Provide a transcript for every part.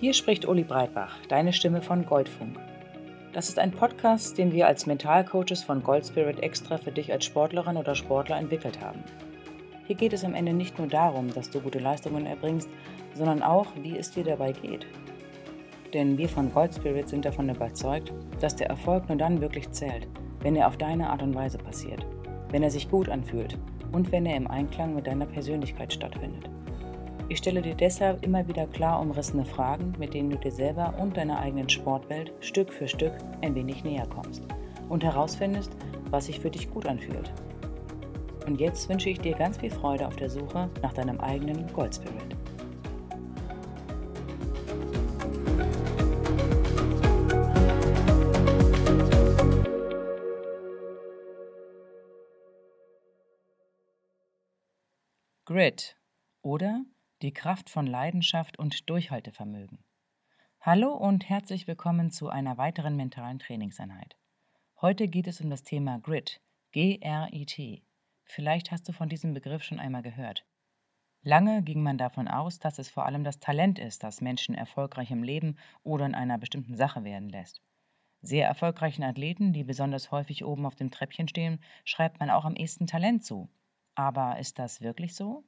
Hier spricht Uli Breitbach, deine Stimme von Goldfunk. Das ist ein Podcast, den wir als Mentalcoaches von Goldspirit extra für dich als Sportlerin oder Sportler entwickelt haben. Hier geht es am Ende nicht nur darum, dass du gute Leistungen erbringst, sondern auch, wie es dir dabei geht. Denn wir von Goldspirit sind davon überzeugt, dass der Erfolg nur dann wirklich zählt, wenn er auf deine Art und Weise passiert, wenn er sich gut anfühlt und wenn er im Einklang mit deiner Persönlichkeit stattfindet. Ich stelle dir deshalb immer wieder klar umrissene Fragen, mit denen du dir selber und deiner eigenen Sportwelt Stück für Stück ein wenig näher kommst und herausfindest, was sich für dich gut anfühlt. Und jetzt wünsche ich dir ganz viel Freude auf der Suche nach deinem eigenen Gold Spirit. Grit oder die Kraft von Leidenschaft und Durchhaltevermögen. Hallo und herzlich willkommen zu einer weiteren mentalen Trainingseinheit. Heute geht es um das Thema Grit, G-R-I-T. Vielleicht hast du von diesem Begriff schon einmal gehört. Lange ging man davon aus, dass es vor allem das Talent ist, das Menschen erfolgreich im Leben oder in einer bestimmten Sache werden lässt. Sehr erfolgreichen Athleten, die besonders häufig oben auf dem Treppchen stehen, schreibt man auch am ehesten Talent zu. Aber ist das wirklich so?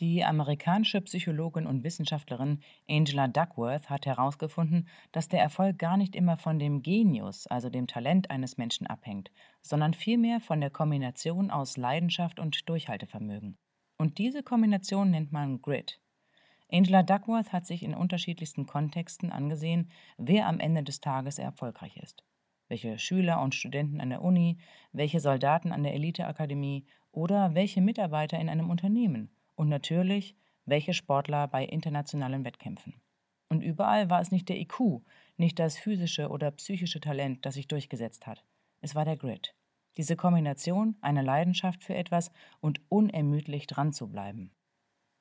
Die amerikanische Psychologin und Wissenschaftlerin Angela Duckworth hat herausgefunden, dass der Erfolg gar nicht immer von dem Genius, also dem Talent eines Menschen abhängt, sondern vielmehr von der Kombination aus Leidenschaft und Durchhaltevermögen. Und diese Kombination nennt man Grit. Angela Duckworth hat sich in unterschiedlichsten Kontexten angesehen, wer am Ende des Tages erfolgreich ist. Welche Schüler und Studenten an der Uni, welche Soldaten an der Eliteakademie oder welche Mitarbeiter in einem Unternehmen – und natürlich, welche Sportler bei internationalen Wettkämpfen. Und überall war es nicht der IQ, nicht das physische oder psychische Talent, das sich durchgesetzt hat. Es war der Grit. Diese Kombination einer Leidenschaft für etwas und unermüdlich dran zu bleiben.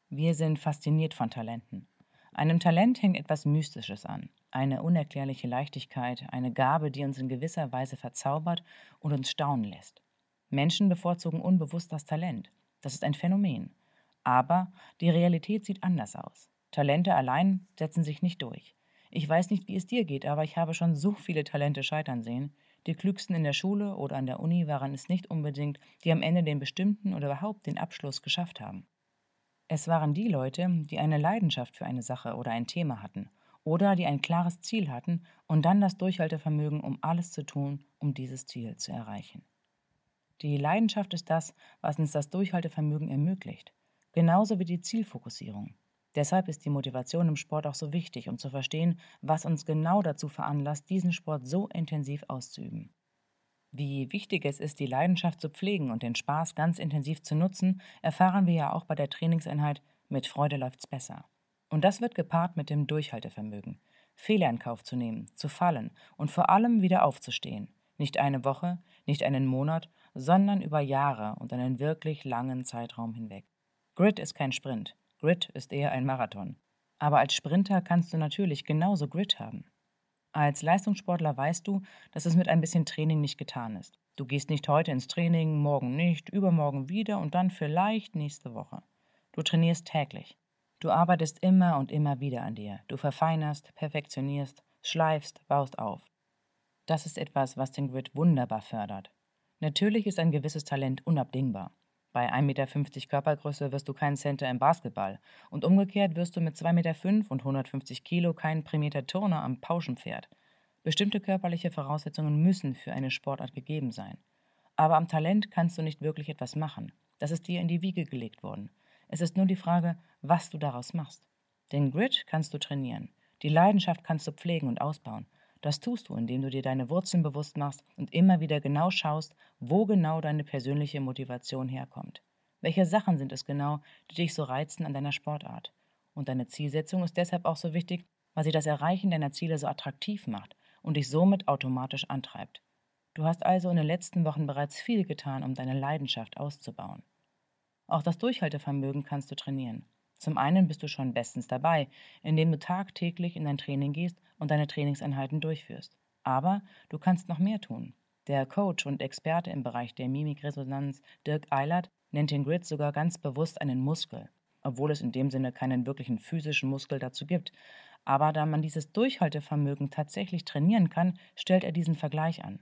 Wir sind fasziniert von Talenten. Einem Talent hängt etwas Mystisches an, eine unerklärliche Leichtigkeit, eine Gabe, die uns in gewisser Weise verzaubert und uns staunen lässt. Menschen bevorzugen unbewusst das Talent. Das ist ein Phänomen. Aber die Realität sieht anders aus. Talente allein setzen sich nicht durch. Ich weiß nicht, wie es dir geht, aber ich habe schon so viele Talente scheitern sehen. Die klügsten in der Schule oder an der Uni waren es nicht unbedingt, die am Ende den bestimmten oder überhaupt den Abschluss geschafft haben. Es waren die Leute, die eine Leidenschaft für eine Sache oder ein Thema hatten oder die ein klares Ziel hatten und dann das Durchhaltevermögen, um alles zu tun, um dieses Ziel zu erreichen. Die Leidenschaft ist das, was uns das Durchhaltevermögen ermöglicht genauso wie die Zielfokussierung. Deshalb ist die Motivation im Sport auch so wichtig, um zu verstehen, was uns genau dazu veranlasst, diesen Sport so intensiv auszuüben. Wie wichtig es ist, die Leidenschaft zu pflegen und den Spaß ganz intensiv zu nutzen, erfahren wir ja auch bei der Trainingseinheit Mit Freude läuft's besser. Und das wird gepaart mit dem Durchhaltevermögen. Fehler in Kauf zu nehmen, zu fallen und vor allem wieder aufzustehen. Nicht eine Woche, nicht einen Monat, sondern über Jahre und einen wirklich langen Zeitraum hinweg. Grit ist kein Sprint. Grit ist eher ein Marathon. Aber als Sprinter kannst du natürlich genauso Grit haben. Als Leistungssportler weißt du, dass es mit ein bisschen Training nicht getan ist. Du gehst nicht heute ins Training, morgen nicht, übermorgen wieder und dann vielleicht nächste Woche. Du trainierst täglich. Du arbeitest immer und immer wieder an dir. Du verfeinerst, perfektionierst, schleifst, baust auf. Das ist etwas, was den Grit wunderbar fördert. Natürlich ist ein gewisses Talent unabdingbar. Bei 1,50 Meter Körpergröße wirst du kein Center im Basketball und umgekehrt wirst du mit 2,5 Meter und 150 Kilo kein prämierter Turner am Pauschenpferd. Bestimmte körperliche Voraussetzungen müssen für eine Sportart gegeben sein. Aber am Talent kannst du nicht wirklich etwas machen. Das ist dir in die Wiege gelegt worden. Es ist nur die Frage, was du daraus machst. Den Grit kannst du trainieren. Die Leidenschaft kannst du pflegen und ausbauen. Das tust du, indem du dir deine Wurzeln bewusst machst und immer wieder genau schaust, wo genau deine persönliche Motivation herkommt. Welche Sachen sind es genau, die dich so reizen an deiner Sportart? Und deine Zielsetzung ist deshalb auch so wichtig, weil sie das Erreichen deiner Ziele so attraktiv macht und dich somit automatisch antreibt. Du hast also in den letzten Wochen bereits viel getan, um deine Leidenschaft auszubauen. Auch das Durchhaltevermögen kannst du trainieren. Zum einen bist du schon bestens dabei, indem du tagtäglich in dein Training gehst und deine Trainingseinheiten durchführst. Aber du kannst noch mehr tun. Der Coach und Experte im Bereich der Mimikresonanz Dirk Eilert nennt den Grid sogar ganz bewusst einen Muskel, obwohl es in dem Sinne keinen wirklichen physischen Muskel dazu gibt. Aber da man dieses Durchhaltevermögen tatsächlich trainieren kann, stellt er diesen Vergleich an.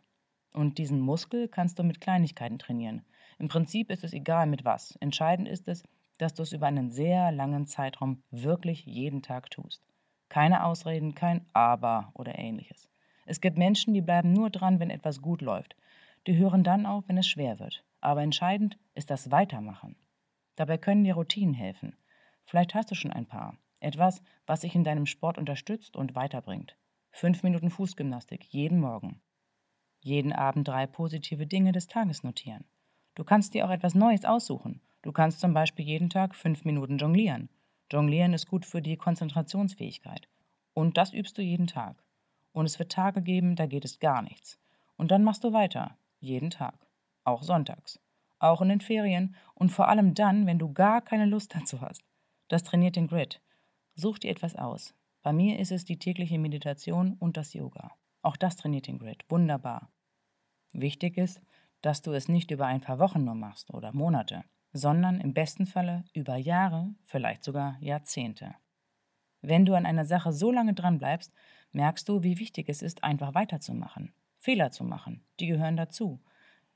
Und diesen Muskel kannst du mit Kleinigkeiten trainieren. Im Prinzip ist es egal mit was. Entscheidend ist es, dass du es über einen sehr langen Zeitraum wirklich jeden Tag tust. Keine Ausreden, kein Aber oder ähnliches. Es gibt Menschen, die bleiben nur dran, wenn etwas gut läuft. Die hören dann auf, wenn es schwer wird. Aber entscheidend ist das Weitermachen. Dabei können dir Routinen helfen. Vielleicht hast du schon ein paar. Etwas, was dich in deinem Sport unterstützt und weiterbringt. Fünf Minuten Fußgymnastik jeden Morgen. Jeden Abend drei positive Dinge des Tages notieren. Du kannst dir auch etwas Neues aussuchen. Du kannst zum Beispiel jeden Tag fünf Minuten jonglieren. Jonglieren ist gut für die Konzentrationsfähigkeit. Und das übst du jeden Tag. Und es wird Tage geben, da geht es gar nichts. Und dann machst du weiter. Jeden Tag. Auch sonntags. Auch in den Ferien. Und vor allem dann, wenn du gar keine Lust dazu hast. Das trainiert den Grid. Such dir etwas aus. Bei mir ist es die tägliche Meditation und das Yoga. Auch das trainiert den Grid. Wunderbar. Wichtig ist, dass du es nicht über ein paar Wochen nur machst oder Monate sondern im besten Falle über Jahre, vielleicht sogar Jahrzehnte. Wenn du an einer Sache so lange dran bleibst, merkst du, wie wichtig es ist, einfach weiterzumachen, Fehler zu machen, die gehören dazu.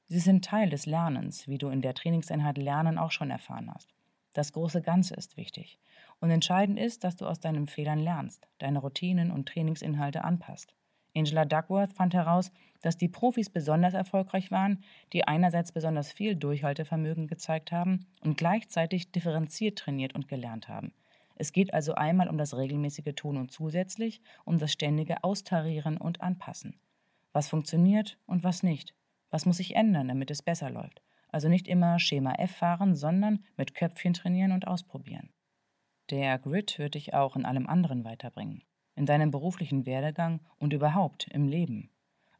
Sie sind Teil des Lernens, wie du in der Trainingseinheit Lernen auch schon erfahren hast. Das große Ganze ist wichtig. Und entscheidend ist, dass du aus deinen Fehlern lernst, deine Routinen und Trainingsinhalte anpasst. Angela Duckworth fand heraus, dass die Profis besonders erfolgreich waren, die einerseits besonders viel Durchhaltevermögen gezeigt haben und gleichzeitig differenziert trainiert und gelernt haben. Es geht also einmal um das regelmäßige Tun und zusätzlich um das ständige Austarieren und Anpassen. Was funktioniert und was nicht? Was muss sich ändern, damit es besser läuft? Also nicht immer Schema F fahren, sondern mit Köpfchen trainieren und ausprobieren. Der Grid wird dich auch in allem anderen weiterbringen in deinem beruflichen Werdegang und überhaupt im Leben.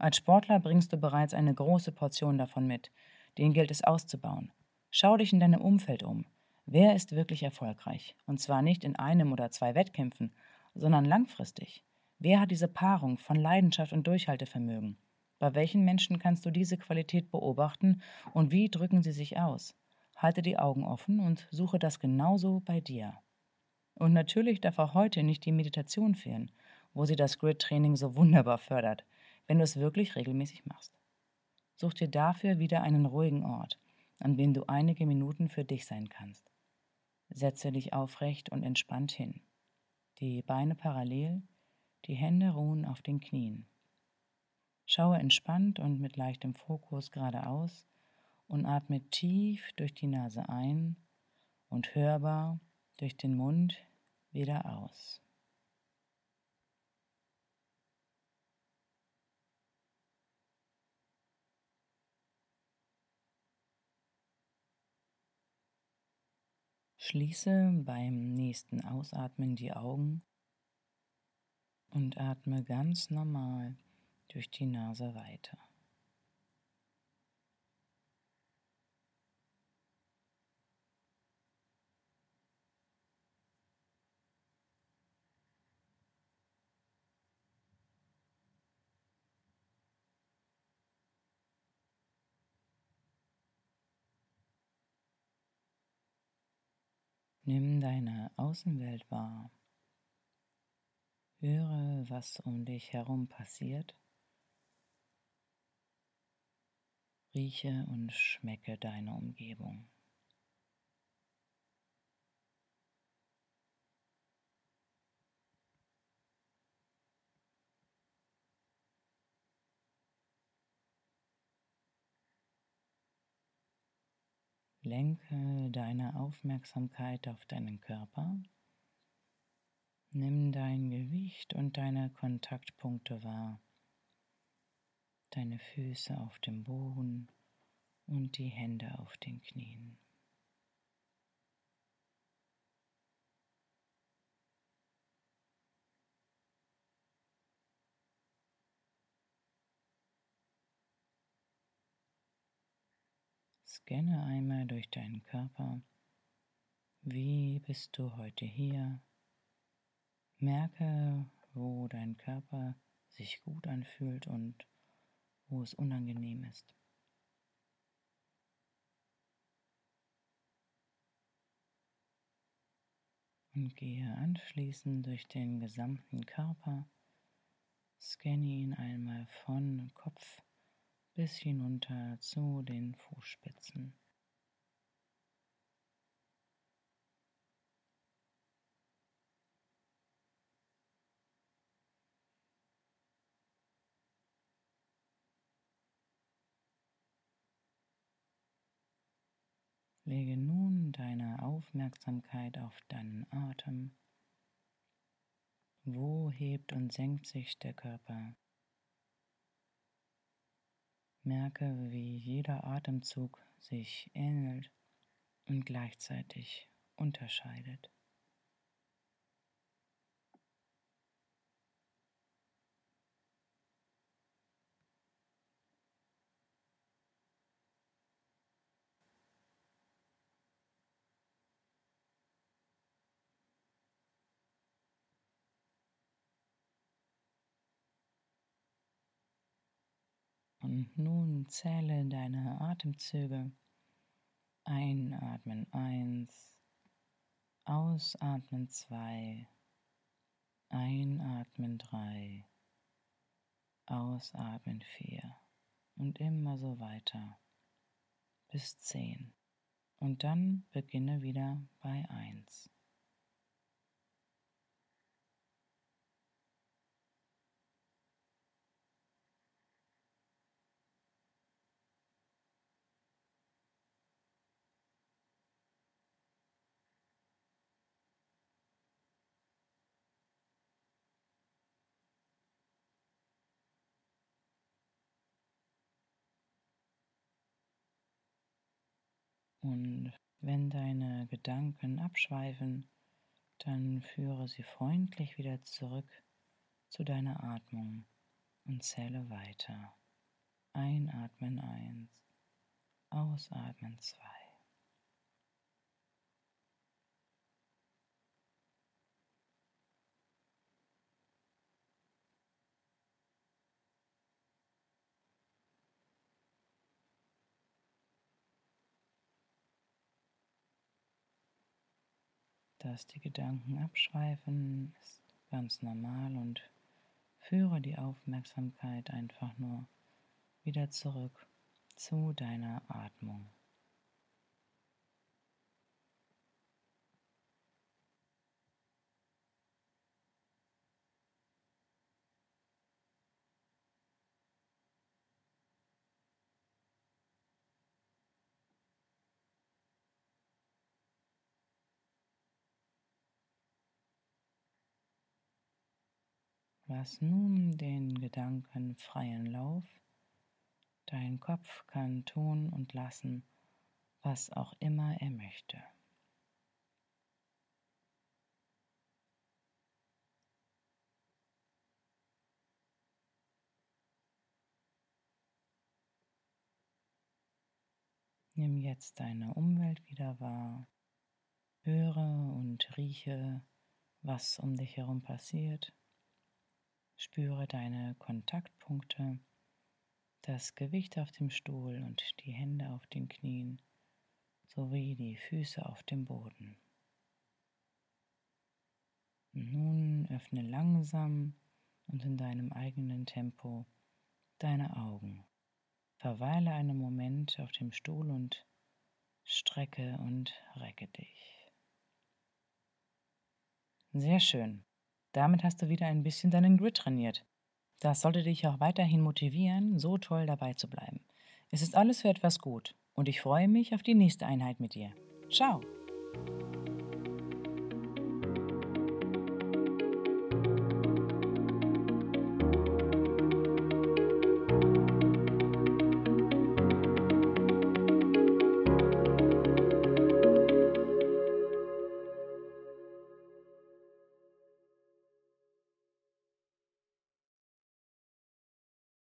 Als Sportler bringst du bereits eine große Portion davon mit. Den gilt es auszubauen. Schau dich in deinem Umfeld um. Wer ist wirklich erfolgreich? Und zwar nicht in einem oder zwei Wettkämpfen, sondern langfristig. Wer hat diese Paarung von Leidenschaft und Durchhaltevermögen? Bei welchen Menschen kannst du diese Qualität beobachten und wie drücken sie sich aus? Halte die Augen offen und suche das genauso bei dir. Und natürlich darf auch heute nicht die Meditation fehlen, wo sie das Grid-Training so wunderbar fördert, wenn du es wirklich regelmäßig machst. Such dir dafür wieder einen ruhigen Ort, an dem du einige Minuten für dich sein kannst. Setze dich aufrecht und entspannt hin. Die Beine parallel, die Hände ruhen auf den Knien. Schaue entspannt und mit leichtem Fokus geradeaus und atme tief durch die Nase ein und hörbar durch den Mund wieder aus. Schließe beim nächsten Ausatmen die Augen und atme ganz normal durch die Nase weiter. Nimm deine Außenwelt wahr. Höre, was um dich herum passiert. Rieche und schmecke deine Umgebung. Lenke deine Aufmerksamkeit auf deinen Körper. Nimm dein Gewicht und deine Kontaktpunkte wahr. Deine Füße auf dem Boden und die Hände auf den Knien. Scanne einmal durch deinen Körper. Wie bist du heute hier? Merke, wo dein Körper sich gut anfühlt und wo es unangenehm ist. Und gehe anschließend durch den gesamten Körper, scanne ihn einmal von Kopf bis hinunter zu den Fußspitzen. Lege nun deine Aufmerksamkeit auf deinen Atem. Wo hebt und senkt sich der Körper? Merke, wie jeder Atemzug sich ähnelt und gleichzeitig unterscheidet. Und nun zähle deine Atemzüge. Einatmen. 1, ausatmen. 2, einatmen. 3, ausatmen. 4 und immer so weiter. Bis 10. Und dann beginne wieder bei 1. Und wenn deine Gedanken abschweifen, dann führe sie freundlich wieder zurück zu deiner Atmung und zähle weiter. Einatmen 1, ausatmen 2. dass die Gedanken abschweifen, ist ganz normal und führe die Aufmerksamkeit einfach nur wieder zurück zu deiner Atmung. Lass nun den Gedanken freien Lauf. Dein Kopf kann tun und lassen, was auch immer er möchte. Nimm jetzt deine Umwelt wieder wahr. Höre und rieche, was um dich herum passiert. Spüre deine Kontaktpunkte, das Gewicht auf dem Stuhl und die Hände auf den Knien sowie die Füße auf dem Boden. Nun öffne langsam und in deinem eigenen Tempo deine Augen. Verweile einen Moment auf dem Stuhl und strecke und recke dich. Sehr schön. Damit hast du wieder ein bisschen deinen Grid trainiert. Das sollte dich auch weiterhin motivieren, so toll dabei zu bleiben. Es ist alles für etwas gut und ich freue mich auf die nächste Einheit mit dir. Ciao!